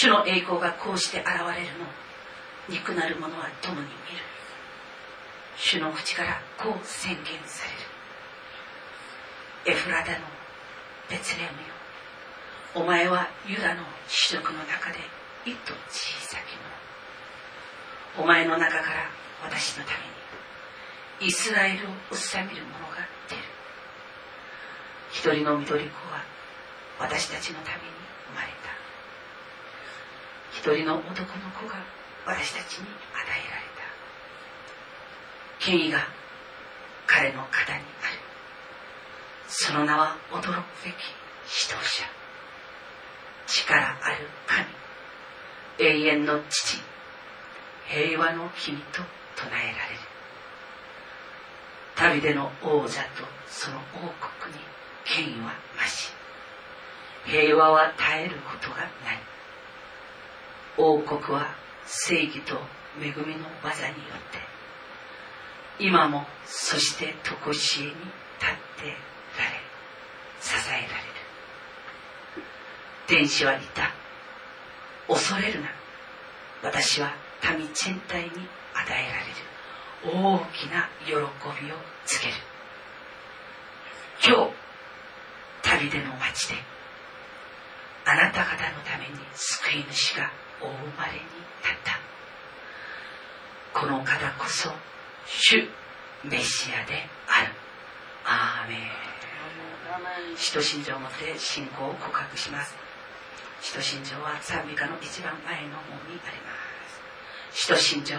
主の栄光がこうして現れるの。肉なる者は共に見る。主の口からこう宣言される。エフラダのベツレムよ。お前はユダの種族の中で一と小さき者。お前の中から私のためにイスラエルを治める者が出る。一人の緑子は私たちのために一人の男の子が私たちに与えられた権威が彼の肩にあるその名は驚くべき指導者。力ある神。永遠の父平和の君と唱えられる。旅での王座とその王国に権威は増し。平和は絶えることがない。王国は正義と恵みの技によって今もそして常しえに立ってられ支えられる。天使は言った。恐れるな。私は民全体に与えられる。大きな喜びをつける。今日旅での町であなた方のために救い主がお生まれになった。この方こそ主メシアである。アーメン。使徒信条をもって信仰を告白します。使徒信条は賛美歌の一番前の方にあります。使徒信条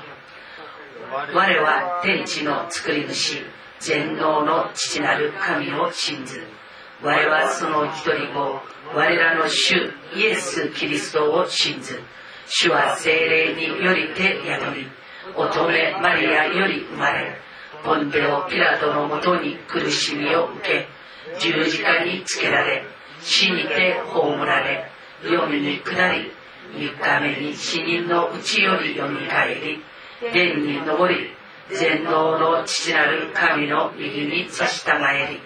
我は天地の作り主。全能の父なる神を信ず。我はその一人子。我らの主イエス・キリストを信ず主は精霊によりて宿り乙女マリアより生まれポンテオ・ピラトのもとに苦しみを受け十字架につけられ死にて葬られ読みに下り三日目に死人のうちよりよみがえり天に昇り全能の父なる神の右に差し従えり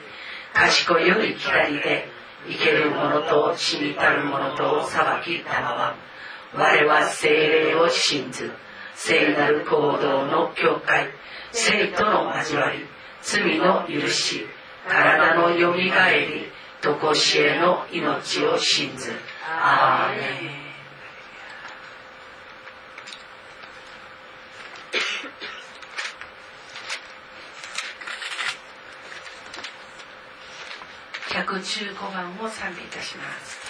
賢いより左で生ける者と死にたる者とを裁きたまま我は精霊を信ず聖なる行動の境界生との交わり罪の許し体のよみがえり常しえの命を信ずアーメン115番を賛美いたします。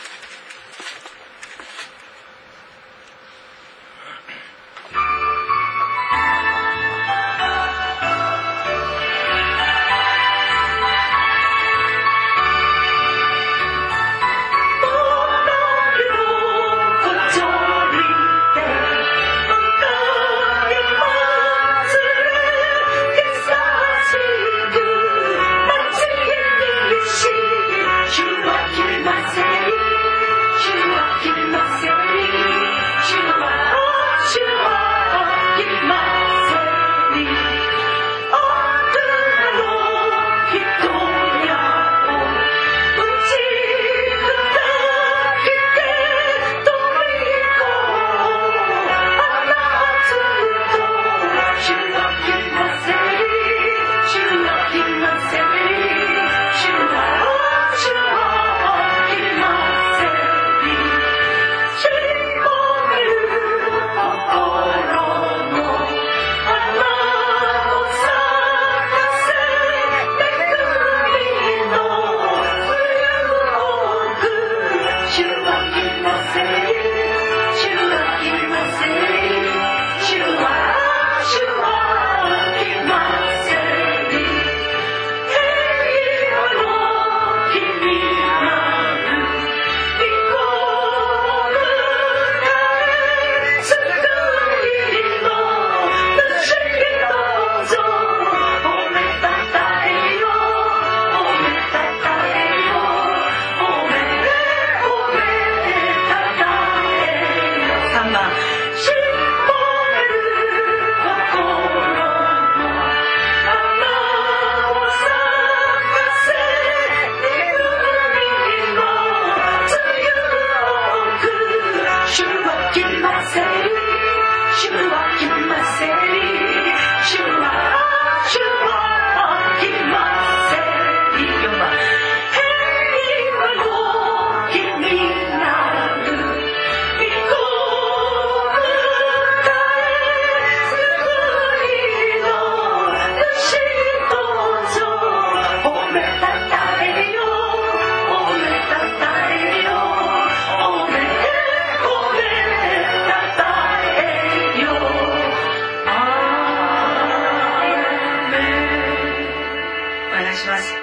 願いします。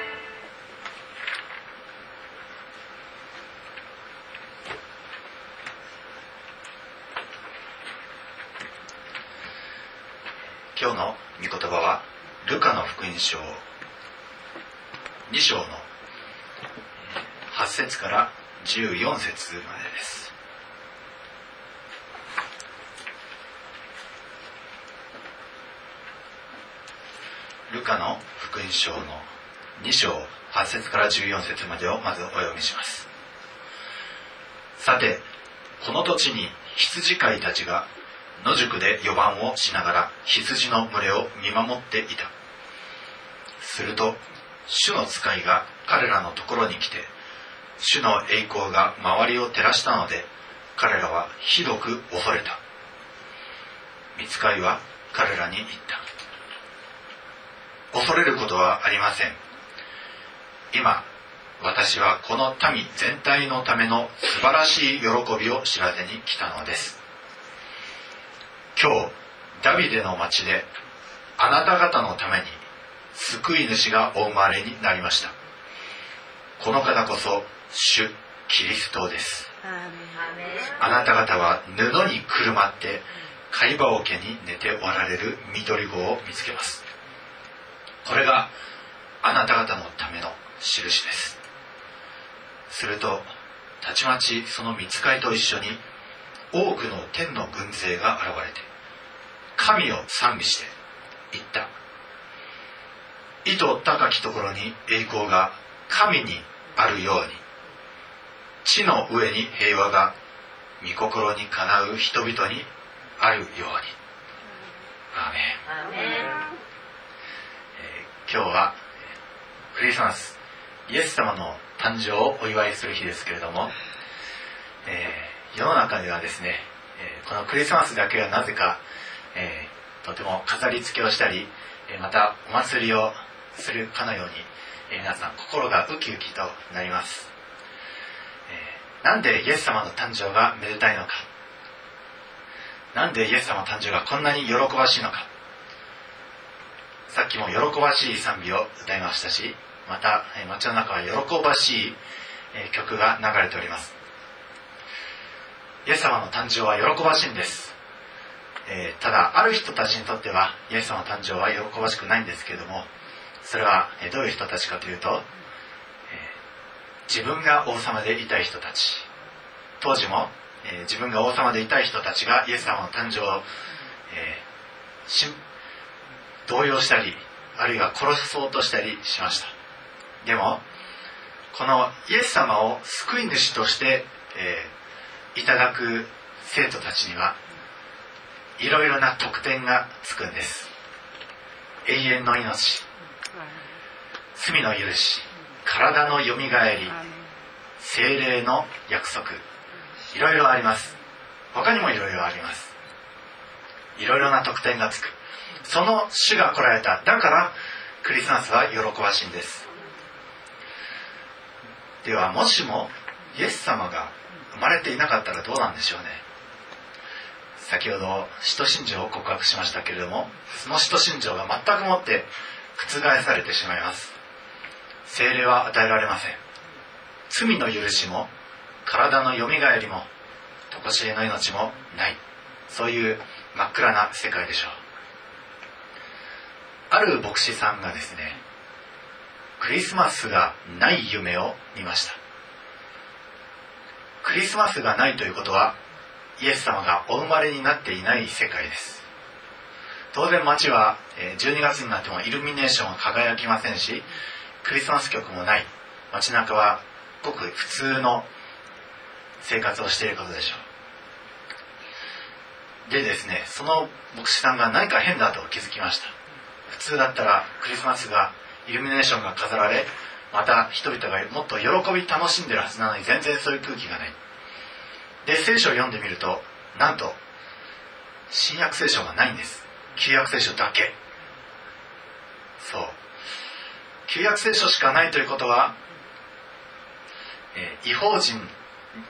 今日の御言葉はルカの福音書2章の8節から14節までです。ルカの福音書の2章8節から14節までをまずお読みします。さてこの土地に羊飼いたちが野宿で4番をしながら羊の群れを見守っていた。すると主の使いが彼らのところに来て主の栄光が周りを照らしたので彼らはひどく恐れた。見つかいは彼らに言った。恐れることはありません。今私はこの民全体のための素晴らしい喜びを知らせに来たのです。今日ダビデの町であなた方のために救い主がお生まれになりました。この方こそ主キリストです。あなた方は布にくるまって貝羽桶に寝ておられる緑子を見つけますこれがあなた方のための印です。するとたちまちその見つかいと一緒に多くの天の軍勢が現れて神を賛美して言った。意図高きところに栄光が神にあるように地の上に平和が御心にかなう人々にあるように。アーメン、今日はクリスマスイエス様の誕生をお祝いする日ですけれども、えー世の中ではですね、えこのクリスマスだけはなぜか、えーとても飾り付けをしたり、えまたお祭りをするかのように、え皆さん心がウキウキとなります、えーなんでイエス様の誕生がめでたいのか。なんでイエス様の誕生がこんなに喜ばしいのか。さっきも喜ばしい賛美を歌いましたしまた街の中は喜ばしい曲が流れております。イエス様の誕生は喜ばしいんです、えーただある人たちにとってはイエス様の誕生は喜ばしくないんですけれどもそれはどういう人たちかというと、えー自分が王様でいたい人たち。当時も、えー自分が王様でいたい人たちがイエス様の誕生を、えー動揺したりあるいは殺そうとしたりしました。でもこのイエス様を救い主として、えーいただく生徒たちにはいろいろな特典がつくんです。永遠の命。罪の許し。体のよみがえり。精霊の約束。いろいろあります。他にもいろいろあります。いろいろな特典がつく。その主が来られた。だからクリスマスは喜ばしいんです。ではもしもイエス様が生まれていなかったらどうなんでしょうね。先ほど使徒信条を告白しましたけれどもその使徒信条が全くもって覆されてしまいます。精霊は与えられません。罪の許しも体のよみがえりも常しえの命もない。そういう真っ暗な世界でしょう。ある牧師さんがですねクリスマスがない夢を見ました。クリスマスがないということはイエス様がお生まれになっていない世界です。当然街は12月になってもイルミネーションは輝きませんしクリスマス曲もない。街中はごく普通の生活をしていることでしょう。でですねその牧師さんが何か変だと気づきました。普通だったらクリスマスがイルミネーションが飾られまた人々がもっと喜び楽しんでるはずなのに全然そういう空気がない。で聖書を読んでみるとなんと新約聖書がないんです。旧約聖書だけ。そう。旧約聖書しかないということは、えー、違法人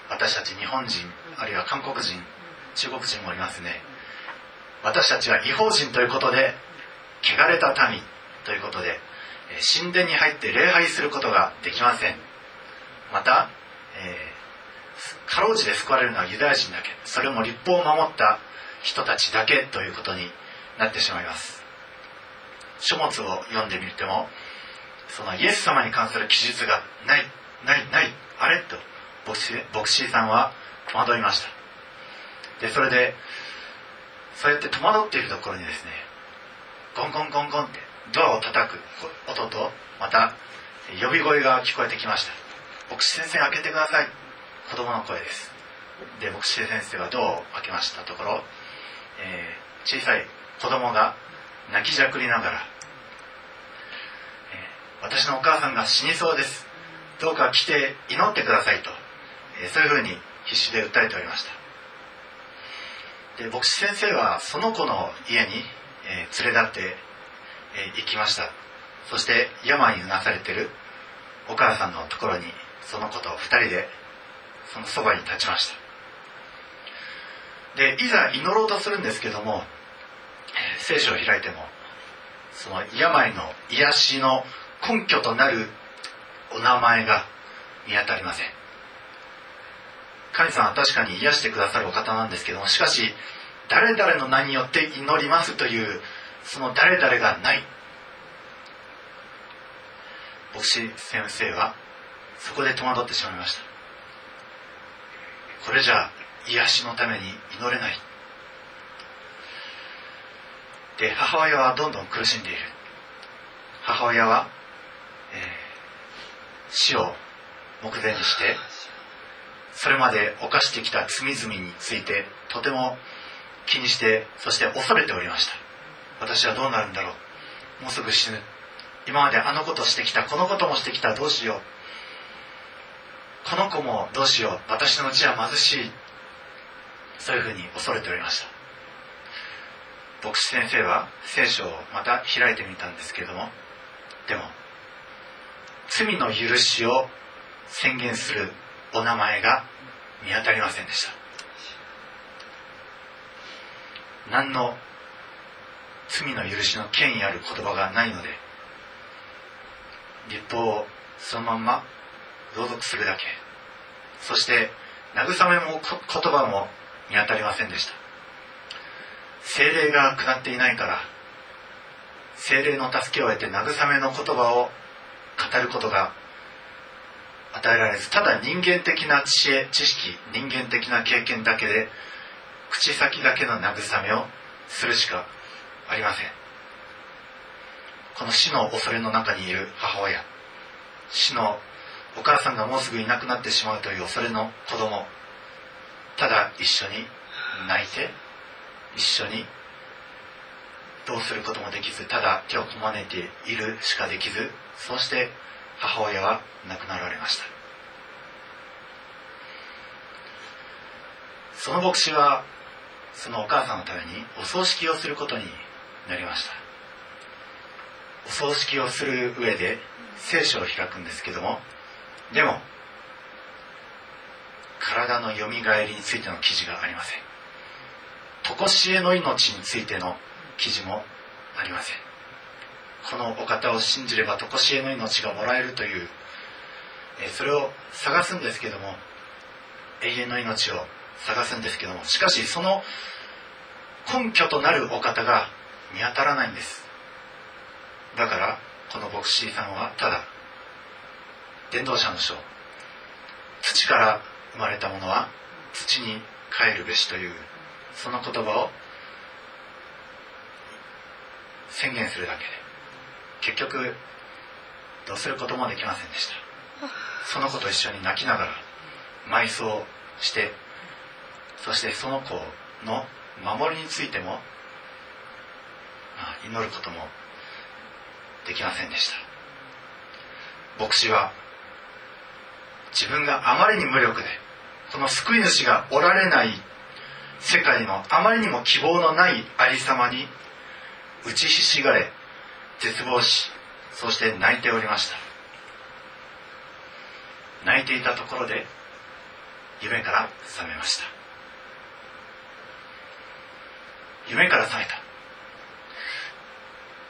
私たち日本人あるいは韓国人中国人もいますね。私たちは違法人ということで汚れた民ということで神殿に入って礼拝することができません。また、えー、かろうじて救われるのはユダヤ人だけ。それも立法を守った人たちだけということになってしまいます。書物を読んでみてもそのイエス様に関する記述がないないないあれ？と牧師牧師さんは戸惑いました。でそれでそうやって戸惑っているところにですねゴンゴンゴンゴンってドアを叩く音とまた呼び声が聞こえてきました。牧師先生開けてください。子供の声です。で牧師先生はドアを開けましたところ、えー、小さい子供が泣きじゃくりながら、えー、私のお母さんが死にそうです。どうか来て祈ってくださいと、えー、そういうふうに必死で訴えておりました。で牧師先生はその子の家に、え連れ立ってえ行きました。そして病にうなされてるお母さんのところにその子と2人でそのそばに立ちました。でいざ祈ろうとするんですけども聖書を開いてもその病の癒しの根拠となるお名前が見当たりません。神様は確かに癒してくださるお方なんですけどもしかし誰々の名によって祈りますというその誰々がない。牧師先生はそこで戸惑ってしまいました。これじゃ癒しのために祈れない。で母親はどんどん苦しんでいる。母親は、えー、死を目前にしてそれまで犯してきた罪々についてとても気にしてそして恐れておりました。私はどうなるんだろう。もうすぐ死ぬ。今まであのことしてきたこのこともしてきたどうしよう。この子もどうしよう。私のうちは貧しい。そういうふうに恐れておりました。牧師先生は聖書をまた開いてみたんですけれどもでも罪の許しを宣言するお名前が見当たりませんでした。何の罪の許しの権威ある言葉がないので立法をそのまんま朗読するだけ。そして慰めも言葉も見当たりませんでした。精霊が下っていないから精霊の助けを得て慰めの言葉を語ることが与えられずただ人間的な知恵知識人間的な経験だけで口先だけの慰めをするしかありません。この死の恐れの中にいる母親。死のお母さんがもうすぐいなくなってしまうという恐れの子供。ただ一緒に泣いて一緒にどうすることもできずただ手をこまねているしかできずそうして母親は亡くなられました。その牧師はそのお母さんのためにお葬式をすることになりました。お葬式をする上で聖書を開くんですけどもでも体のよみがえりについての記事がありません。常しえの命についての記事もありません。このお方を信じれば常しえの命がもらえるというそれを探すんですけども永遠の命を探すんですけどもしかしその根拠となるお方が見当たらないんです。だからこの牧師さんはただ伝道者の書土から生まれたものは土に帰るべしというその言葉を宣言するだけで結局どうすることもできませんでした。その子と一緒に泣きながら埋葬してそしてその子の守りについても祈ることもできませんでした。牧師は自分があまりに無力でこの救い主がおられない世界のあまりにも希望のないありさまに打ちひしがれ絶望しそして泣いておりました。泣いていたところで夢から覚めました。夢から覚めた。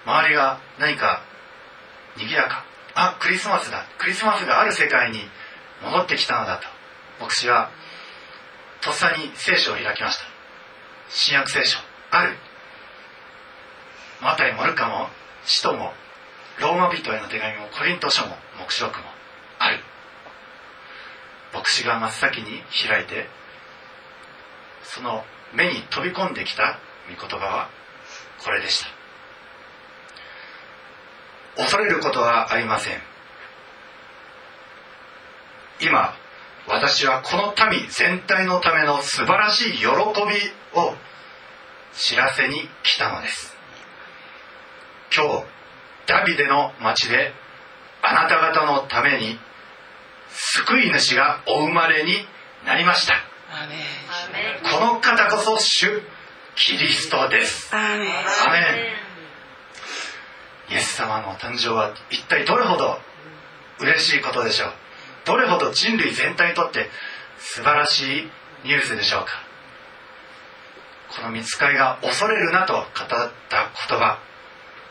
周りが何か賑やか。あクリスマスだ。クリスマスがある世界に戻ってきたのだと。牧師はとっさに聖書を開きました。新約聖書。ある。マタイもルカも使徒もローマ人への手紙もコリント書も黙示録もある。牧師が真っ先に開いてその目に飛び込んできた御言葉はこれでした。恐れることはありません。今私はこの民全体のための素晴らしい喜びを知らせに来たのです。今日ダビデの町であなた方のために救い主がお生まれになりました。この方こそ主キリストです。アメン。イエス様の誕生は一体どれほど嬉しいことでしょう。どれほど人類全体にとって素晴らしいニュースでしょうか。この見つかりが恐れるなと語った言葉。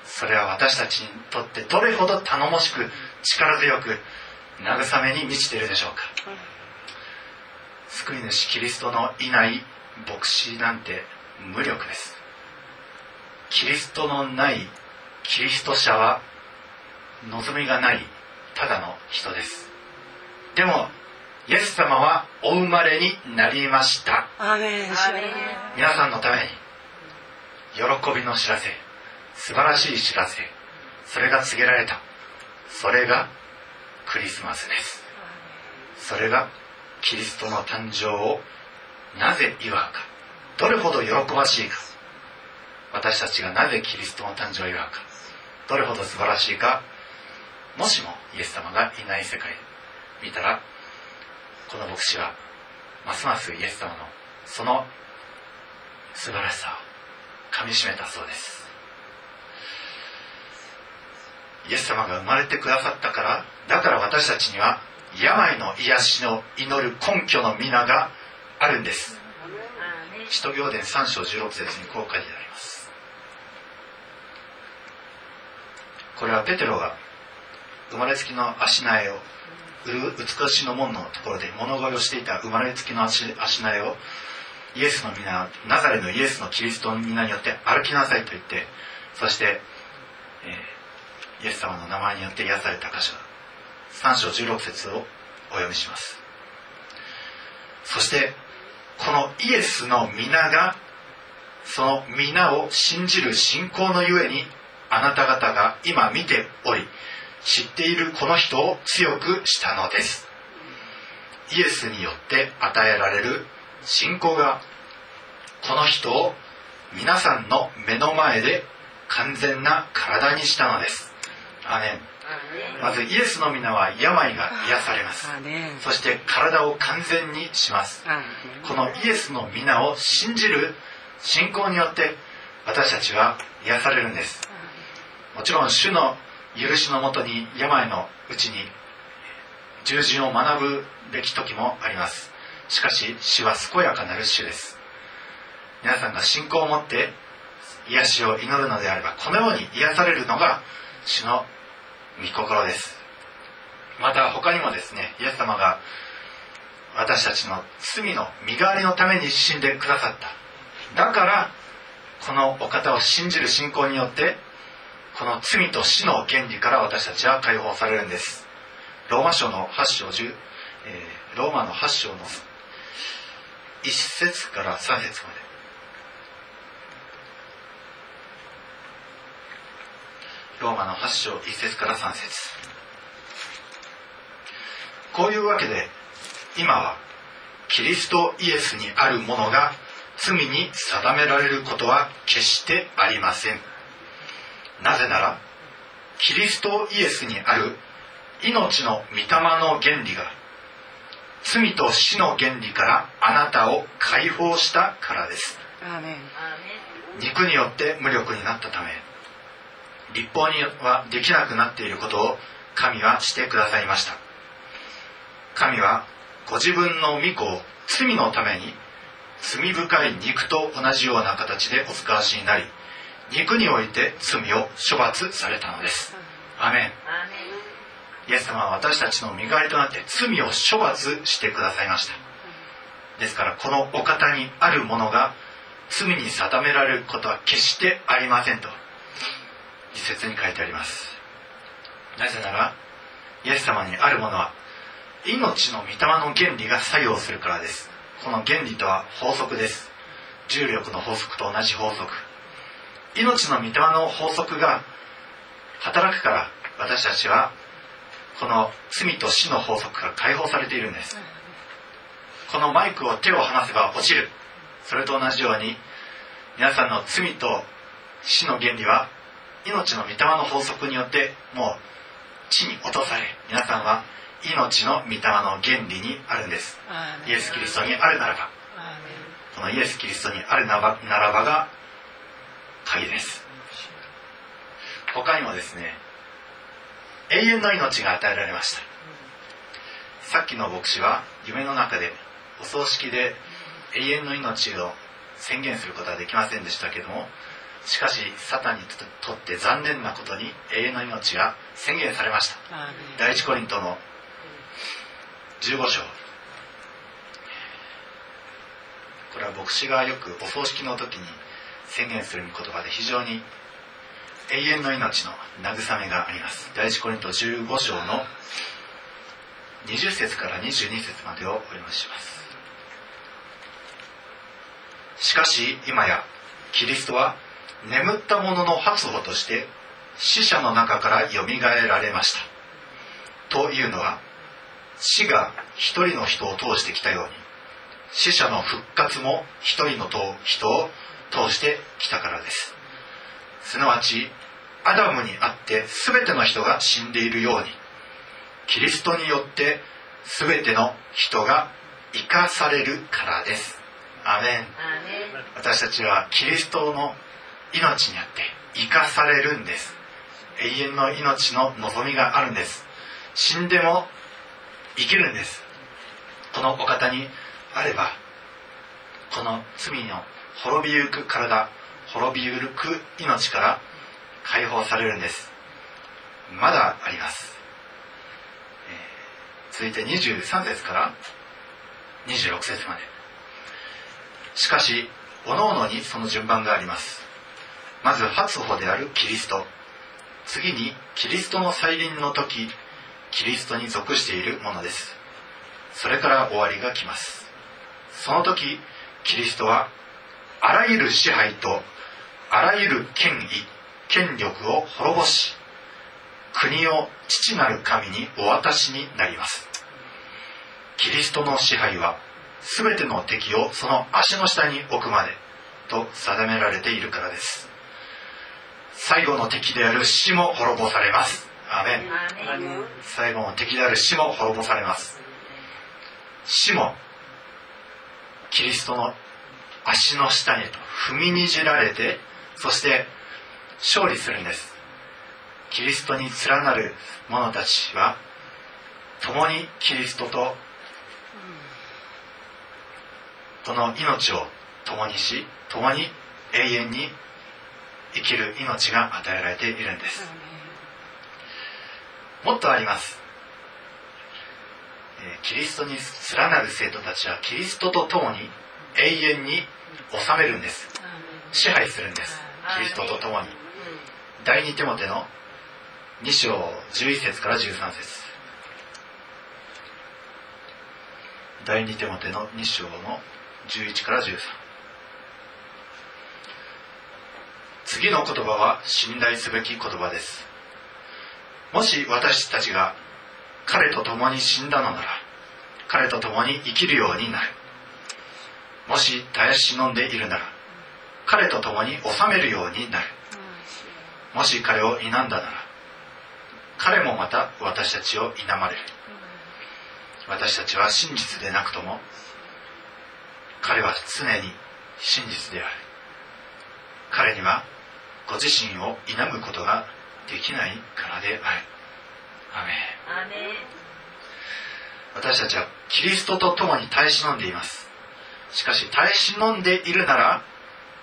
それは私たちにとってどれほど頼もしく力強く慰めに満ちているでしょうか。救い主キリストのいない牧師なんて無力です。キリストのないキリスト者は望みがないただの人です。でもイエス様はお生まれになりました。皆さんのために喜びの知らせ素晴らしい知らせそれが告げられた。それがクリスマスです。それがキリストの誕生をなぜ祝うかどれほど喜ばしいか。私たちがなぜキリストの誕生を祝うか。どれほど素晴らしいか。もしもイエス様がいない世界見たらこの牧師はますますイエス様のその素晴らしさをかみしめたそうです。イエス様が生まれてくださったからだから私たちには病の癒しの祈る根拠の皆があるんです。使徒行伝3章16節にこう書いてあります。これはペテロが生まれつきの足苗を売る美しの門のところで物乞いをしていた生まれつきの足足苗をイエスの皆ナザレのイエスのキリストの皆によって歩きなさいと言ってそして、えー、イエス様の名前によって癒された箇所3章16節をお読みします。そしてこのイエスの皆がその皆を信じる信仰のゆえにあなた方が今見ており知っているこの人を強くしたのです。イエスによって与えられる信仰がこの人を皆さんの目の前で完全な体にしたのです。アメン。まずイエスの皆は病が癒されます。そして体を完全にします。このイエスの皆を信じる信仰によって私たちは癒されるんです。もちろん主の許しのもとに病のうちに従順を学ぶべき時もあります。しかし死は健やかなる主です。皆さんが信仰を持って癒しを祈るのであればこのように癒されるのが主の御心です。また他にもですねイエス様が私たちの罪の身代わりのために死んでくださった。だからこのお方を信じる信仰によってこの罪と死の原理から私たちは解放されるんです。ローマ書の8章10、えー、ローマの8章の1節から3節まで。ローマの8章1節から3節。こういうわけで今はキリストイエスにあるものが罪に定められることは決してありません。なぜならキリストイエスにある命の御霊の原理が罪と死の原理からあなたを解放したからです。肉によって無力になったため立法にはできなくなっていることを神はしてくださいました。神はご自分の御子を罪のために罪深い肉と同じような形でお使わしになり肉において罪を処罰されたのです。アメン。イエス様は私たちの身代わりとなって罪を処罰してくださいました。ですからこのお方にあるものが罪に定められることは決してありませんと一節に書いてあります。なぜならイエス様にあるものは命の御霊の原理が作用するからです。この原理とは法則です。重力の法則と同じ法則。命の御霊の法則が働くから私たちはこの罪と死の法則から解放されているんです。このマイクを手を離せば落ちる。それと同じように皆さんの罪と死の原理は命の御霊の法則によってもう地に落とされ皆さんは命の御霊の原理にあるんです。イエス・キリストにあるならばこのイエス・キリストにあるならばが鍵です。他にもですね永遠の命が与えられました。さっきの牧師は夢の中でお葬式で永遠の命を宣言することはできませんでしたけどもしかしサタンにとって残念なことに永遠の命が宣言されました。第一コリントの15章。これは牧師がよくお葬式の時に宣言する言葉で非常に永遠の命の慰めがあります。第一コリント15章の20節から22節までをお読みします。しかし今やキリストは眠った者の発歩として死者の中からよみがえられました。というのは死が一人の人を通してきたように死者の復活も一人の人を通してきたからです。すなわちアダムにあって全ての人が死んでいるようにキリストによって全ての人が生かされるからです。アメン。私たちはキリストの命にあって生かされるんです。永遠の命の望みがあるんです。死んでも生きるんです。このお方にあればこの罪の滅びゆく体滅びゆく命から解放されるんです。まだあります、えー、続いて23節から26節まで。しかし各々にその順番があります。まず初歩であるキリスト。次にキリストの再臨の時キリストに属しているものです。それから終わりが来ます。その時キリストはあらゆる支配とあらゆる権威権力を滅ぼし国を父なる神にお渡しになります。キリストの支配は全ての敵をその足の下に置くまでと定められているからです。最後の敵である死も滅ぼされます。アメン。最後の敵である死も滅ぼされます。死もキリストの足の下にと踏みにじられてそして勝利するんです。キリストに連なる者たちは共にキリストとこの命を共にし共に永遠に生きる命が与えられているんです。もっとあります。キリストに連なる生徒たちはキリストと共に永遠に治めるんです。支配するんです。キリストと共に。第二手モての2章11節から13節。第二手モての2章の11から13次の言葉は信頼すべき言葉です。もし私たちが彼と共に死んだのなら彼と共に生きるようになる。もし絶え忍んでいるなら彼と共に治めるようになる。もし彼を否んだなら彼もまた私たちを否まれる。私たちは真実でなくとも彼は常に真実である。彼にはご自身を否むことができないからである。アメ私たちはキリストと共に耐え忍んでいます。しかし耐え忍んでいるなら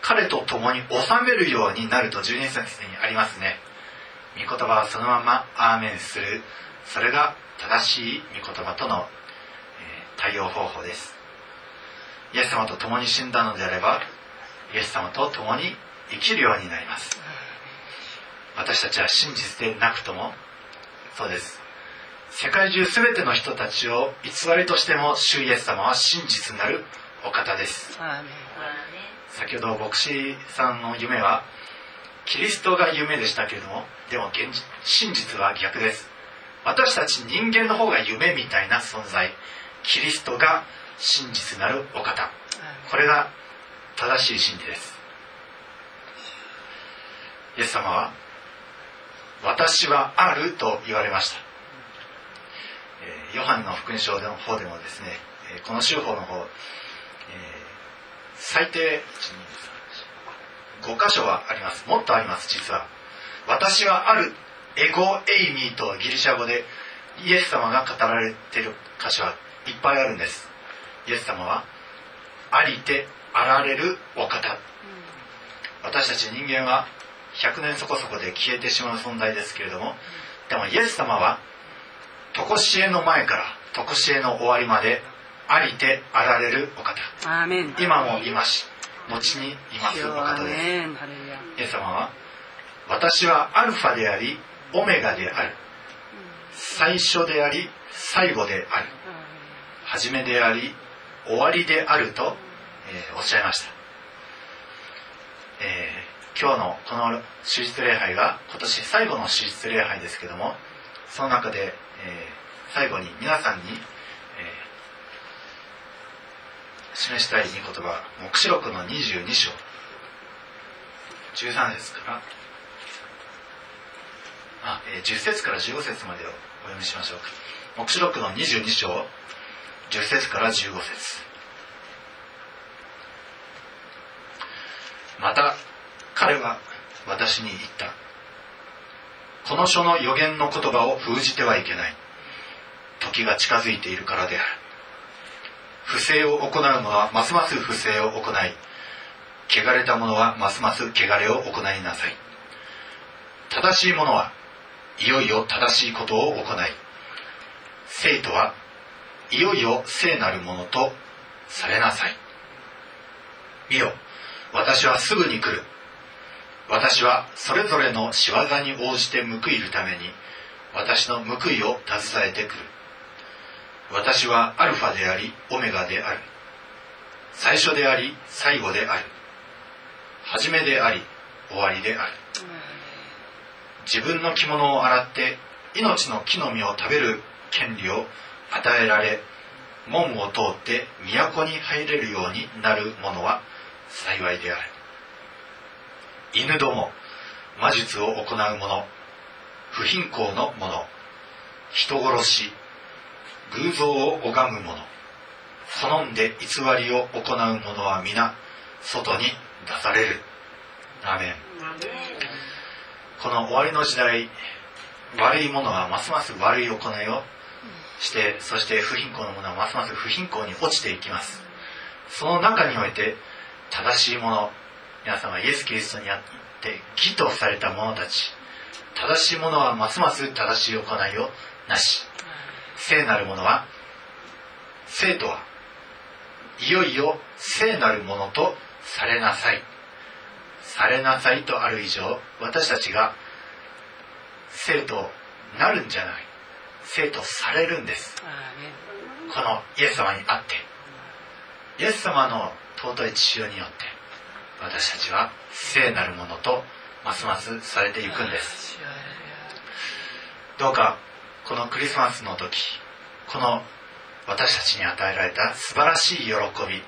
彼と共に収めるようになると12節にありますね。御言葉はそのままアーメンする。それが正しい御言葉との、えー対応方法です。イエス様と共に死んだのであればイエス様と共に生きるようになります。私たちは真実でなくともそうです。世界中全ての人たちを偽りとしても主イエス様は真実なるお方です。先ほど牧師さんの夢はキリストが夢でしたけれどもでも現実真実は逆です。私たち人間の方が夢みたいな存在。キリストが真実なるお方。これが正しい真理ですイエス様は私はあると言われました。えーヨハネの福音書の方でもですねえーこの州法の方、えー最低5箇所はあります。もっとあります実は。私はあるエゴエイミーとギリシャ語でイエス様が語られている箇所はいっぱいあるんです。イエス様はありてあられるお方。私たち人間は100年そこそこで消えてしまう存在ですけれどもでもイエス様は常しえの前から常しえの終わりまでありてあられるお方。今もいます。し後にいますお方です。イエス様は私はアルファでありオメガである。最初であり最後である。初めであり終わりであると、えーおっしゃいました、えー今日のこの手術礼拝が今年最後の手術礼拝ですけどもその中で、えー最後に皆さんに、えー示したい言葉黙示録の22章13節からあ、えー10節から15節までをお読みしましょう黙示録の22章10節から15節。また彼は私に言った。この書の予言の言葉を封じてはいけない。時が近づいているからである。不正を行う者はますます不正を行い汚れた者はますます汚れを行いなさい。正しい者はいよいよ正しいことを行い生徒はいよいよ聖なるものとされなさい。見よ私はすぐに来る。私はそれぞれの仕業に応じて報いるために私の報いを携えてくる。私はアルファでありオメガである。最初であり最後である。初めであり終わりである。自分の着物を洗って命の木の実を食べる権利を与えられ門を通って都に入れるようになる者は幸いである。犬ども魔術を行う者不貧困の者人殺し偶像を拝む者好んで偽りを行う者は皆外に出される。アーメン。この終わりの時代悪い者はますます悪い行いをしてそして不貧困の者はますます不貧困に落ちていきます。その中において正しい者皆様イエス・キリストにあって義とされた者たち正しい者はますます正しい行いをなし。聖なる者は生徒はいよいよ聖なるものとされなさい。されなさいとある以上私たちが生徒なるんじゃない。生徒されるんです。このイエス様にあって。イエス様の尊い血潮によって私たちは聖なるものとますますされていくんです。どうかこのクリスマスの時この私たちに与えられた素晴らしい喜び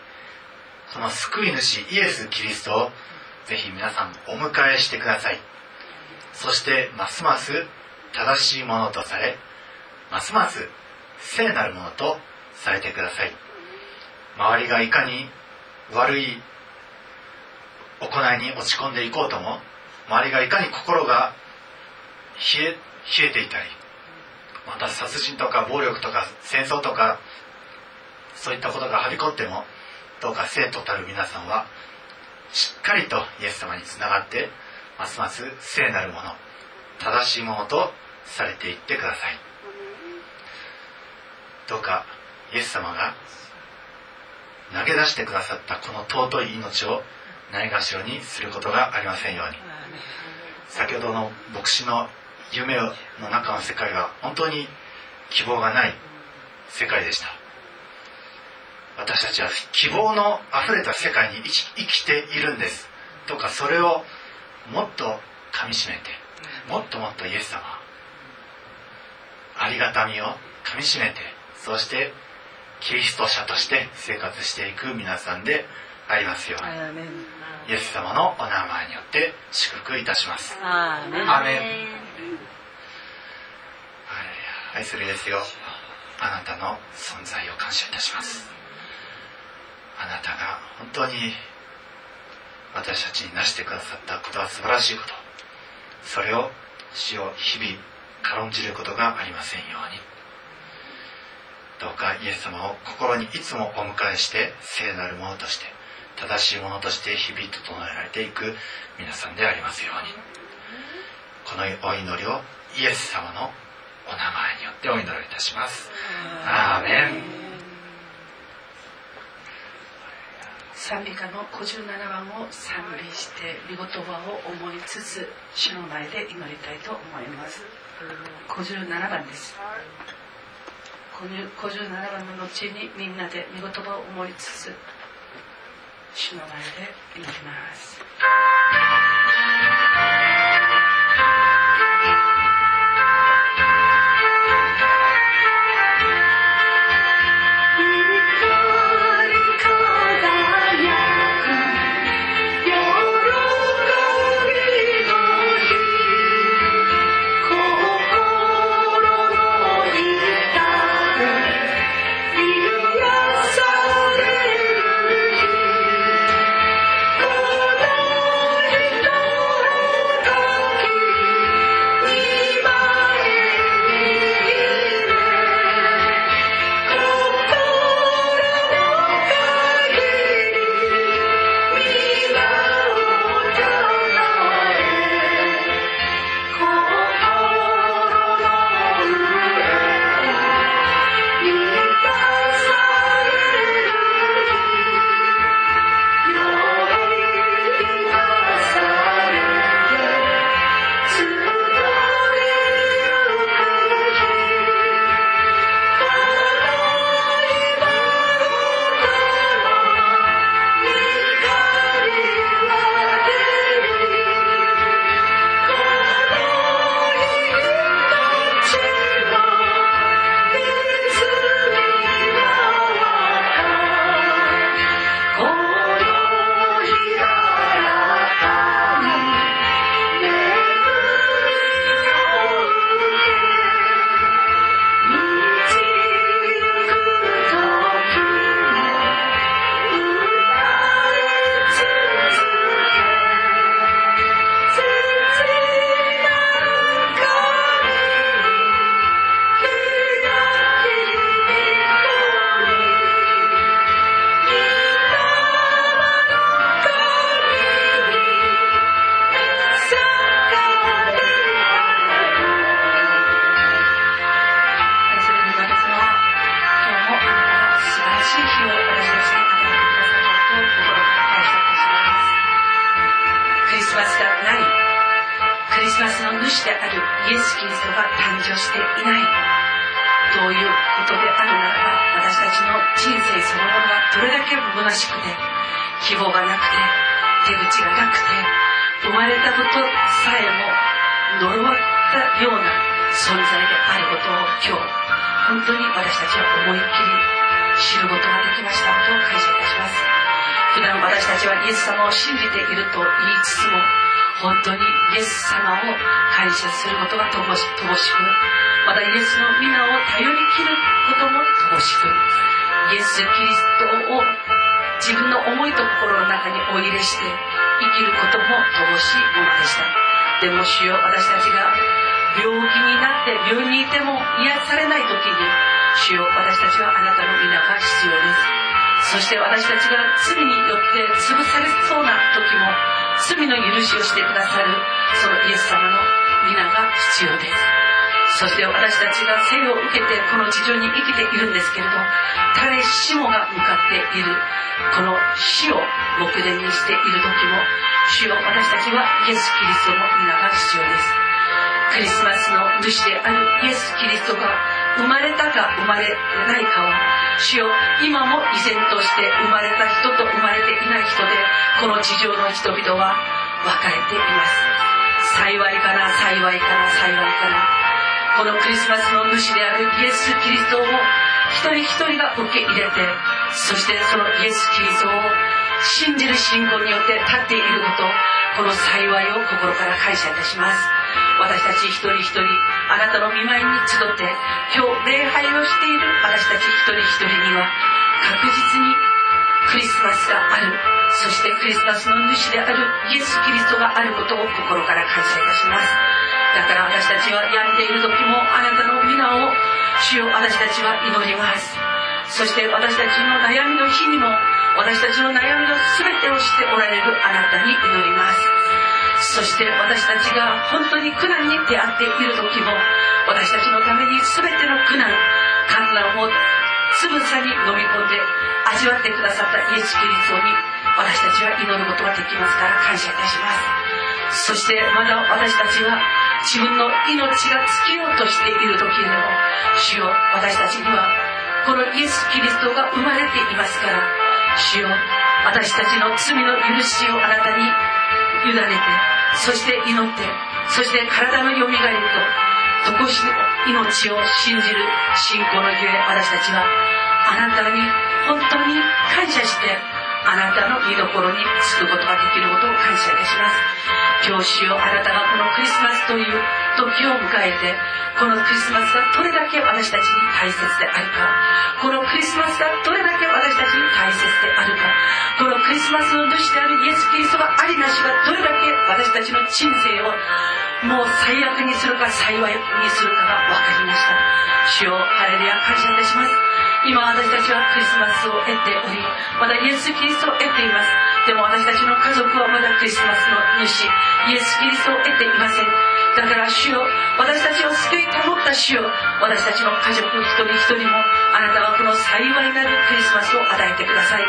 この救い主イエス・キリストをぜひ皆さんお迎えしてください。そしてますます正しいものとされますます聖なるものとされてください。周りがいかに悪い行いに落ち込んでいこうとも周りがいかに心が冷え冷えていたりまた殺人とか暴力とか戦争とかそういったことがはびこってもどうか生徒たる皆さんはしっかりとイエス様につながってますます聖なるもの正しいものとされていってください。どうかイエス様が投げ出してくださったこの尊い命をないがしろにすることがありませんように。先ほどの牧師の夢の中の世界は本当に希望がない世界でした。私たちは希望のあふれた世界に生きているんです。とかそれをもっとかみしめてもっともっとイエス様ありがたみをかみしめてそしてキリスト者として生活していく皆さんでありますよ。うにイエス様のお名前によって祝福いたします。アーメン。愛するイエスよ。あなたの存在を感謝いたします。あなたが本当に私たちに成してくださったことは素晴らしいこと。それを死を日々軽んじることがありませんように。どうかイエス様を心にいつもお迎えして聖なるものとして正しいものとして日々整えられていく皆さんでありますように。このお祈りをイエス様のお名前によってお祈りいたします。アーメン。賛美歌の57番を賛美して見事葉を思いつつ主の前で祈りたいと思います。57番です。57番の後にみんなで見事葉を思いつつ主の前で祈ります。乏しいものでした。でも主よ私たちが病気になって病院にいても癒されない時に主よ私たちはあなたの皆が必要です。そして私たちが罪によって潰されそうな時も罪の許しをしてくださるそのイエス様の皆が必要です。そして私たちが生を受けてこの地上に生きているんですけれど誰しもが向かっている。この死を目前にしている時も主よ私たちはイエス・キリストの皆が必要です。クリスマスの主であるイエス・キリストが生まれたか生まれないかは主よ今も依然として生まれた人と生まれていない人でこの地上の人々は分かれています。幸いかな幸いかな幸いかな。このクリスマスの主であるイエス・キリストを一人一人が受け入れてそしてそのイエス・キリストを信じる信仰によって立っていることこの幸いを心から感謝いたします。私たち一人一人あなたの見舞いに集って今日礼拝をしている私たち一人一人には確実にクリスマスがあるそしてクリスマスの主であるイエス・キリストがあることを心から感謝いたします。だから私たちは病んでいる時もあなたの皆を主よ私たちは祈ります。そして私たちの悩みの日にも私たちの悩みの全てを知っておられるあなたに祈ります。そして私たちが本当に苦難に出会っている時も私たちのために全ての苦難観難をつぶさに飲み込んで味わってくださったイエス・キリストに私たちは祈ることができますから感謝いたします。そしてまだ私たちは自分の命が尽きようとしている時でも主よ私たちにはこのイエス・キリストが生まれていますから主よ私たちの罪の許しをあなたに委ねてそして祈ってそして体のよみがえりととこし命を信じる信仰のゆえ私たちはあなたに本当に感謝してあなたの見どころに着くことができることを感謝いたします。今日主よあなたがこのクリスマスという時を迎えてこのクリスマスがどれだけ私たちに大切であるか。このクリスマスがどれだけ私たちに大切であるか。このクリスマスの主であるイエス・キリストがありなしがどれだけ私たちの人生をもう最悪にするか幸いにするかが分かりました。主をハレルヤ感謝いたします。今私たちはクリスマスを得ておりまだイエス・キリストを得ています。でも私たちの家族はまだクリスマスの主イエス・キリストを得ていません。だから主よ私たちを救い保った主よ私たちの家族一人一人もあなたはこの幸いなるクリスマスを与えてください。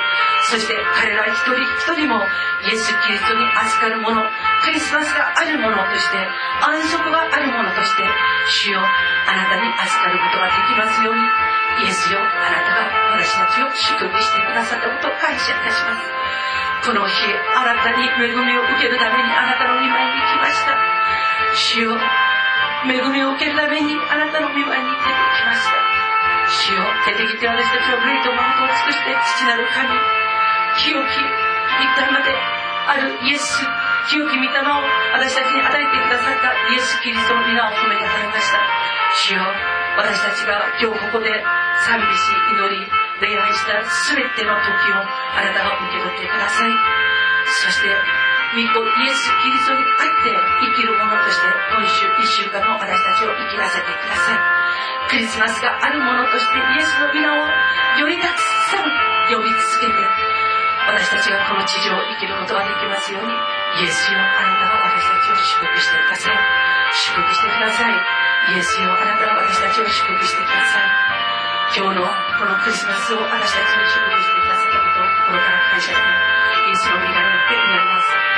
そして彼ら一人一人もイエス・キリストに預かるものクリスマスがあるものとして安息があるものとして主よあなたに預かることができますように。イエスよ。あなたが私たちを祝福してくださったことを感謝いたします。この日新たに恵みを受けるためにあなたの御前に来ました。主よ恵みを受けるためにあなたの御前に出てきました。主よ出てきて私たちを愛と誠を尽くして父なる神。清き御霊まであるイエス清き御霊を私たちに与えてくださったイエス・キリストの皆を褒めたたえました。主よ私たちが今日ここで賛美し祈り礼拝した全ての時をあなたが受け取ってください。そして御子イエス・キリストにあって生きる者として今週1週間の私たちを生きらせてください。クリスマスがあるものとしてイエスの皆をよりたくさん呼び続けて私たちがこの地上を生きることができますようにイエスよあなたが私たちを祝福してください。祝福してください。イエスよあなたは私たちを祝福してください今日のこのクリスマスを私たちに祝福してくださったことを心から感謝しイエスの皆によって祈ります。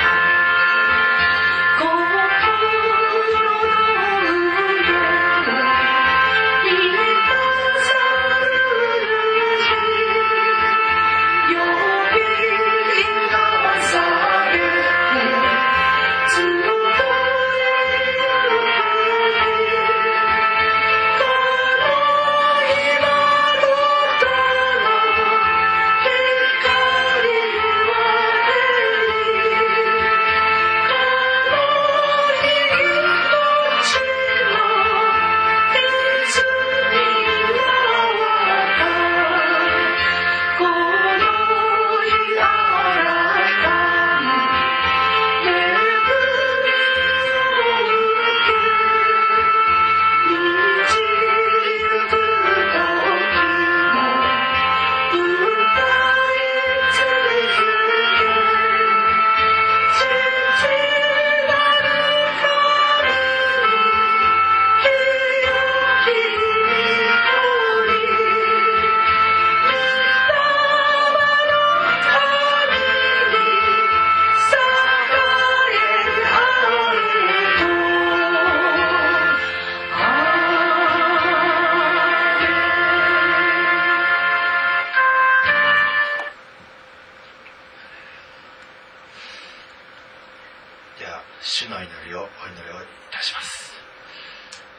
主の祈りをお祈りをいたします。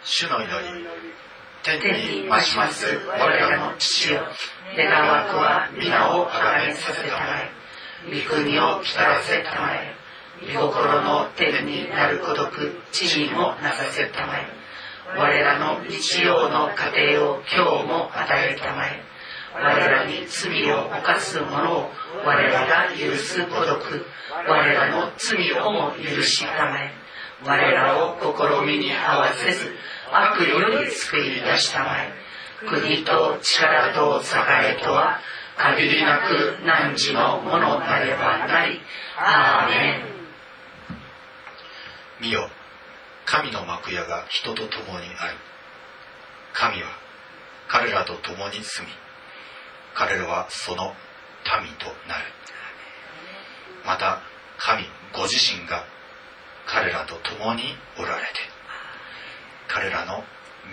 主の祈り天に増します。我らの父よ。願わくは皆をあがめさせたまえ。御国を来たらせたまえ。御心の天になる孤独地にもなさせたまえ。我らの日曜の家庭を今日も与えたまえ。我らに罪を犯す者を我らが許す孤独。我らの罪をも許したまえ我らを試みに合わせず悪より救い出したまえ。国と力と栄とは限りなく汝のものなればなり。アーメン。見よ。神の幕屋が人と共にある。神は彼らと共に住み彼らはその民となる。また神ご自身が彼らと共におられて彼らの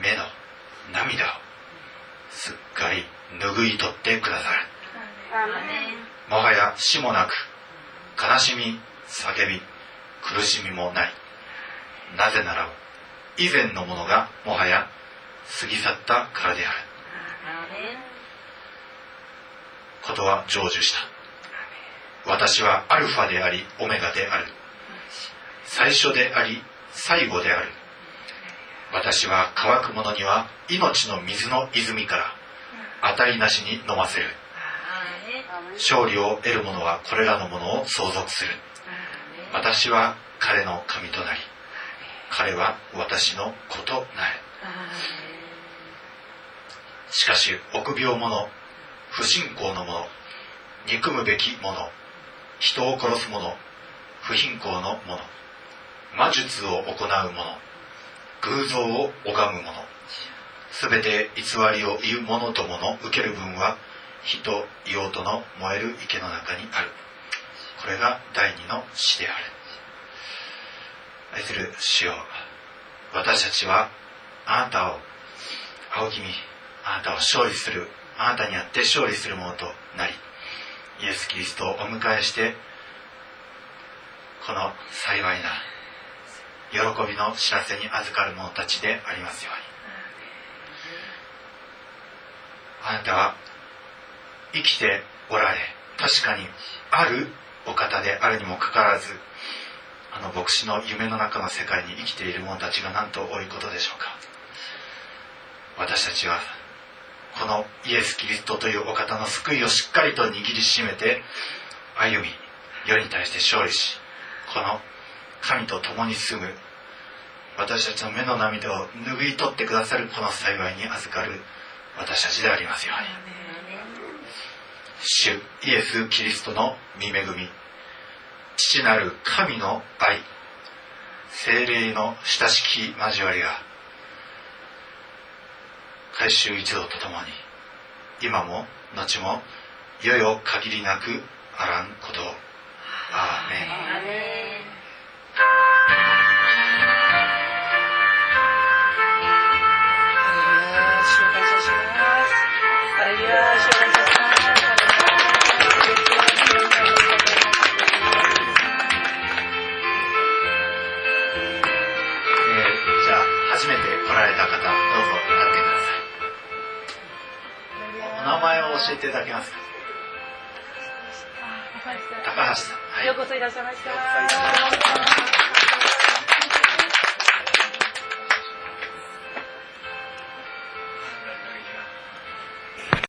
目の涙をすっかり拭い取ってくださる。もはや死もなく悲しみ叫び苦しみもない。なぜなら以前のものがもはや過ぎ去ったからであることは成就した。私はアルファでありオメガである。最初であり最後である。私は乾く者には命の水の泉から値なしに飲ませる。勝利を得る者はこれらのものを相続する。私は彼の神となり彼は私の子となる。しかし臆病者不信仰の者憎むべき者人を殺す者不貧困の者魔術を行う者偶像を拝む者すべて偽りを言う者ともの受ける分は火と硫黄との燃える池の中にある。これが第二の死である。愛する主よ私たちはあなたを青君あなたを勝利するあなたにあって勝利するものとなりイエス・キリストをお迎えしてこの幸いな喜びの知らせに預かる者たちでありますように。あなたは生きておられ確かにあるお方であるにもかかわらずあの牧師の夢の中の世界に生きている者たちがなんと多いことでしょうか。私たちはこのイエス・キリストというお方の救いをしっかりと握りしめて歩み世に対して勝利しこの神と共に住む私たちの目の涙を拭い取ってくださるこの幸いに預かる私たちでありますように。主イエス・キリストの御恵み父なる神の愛精霊の親しき交わりが改宗一同とともに今も後もいよいよ限りなくあらんことを。アー。メン初めて来られた方お名前を教えていただけますか？高橋さん、はい、ようこそいらっしゃいました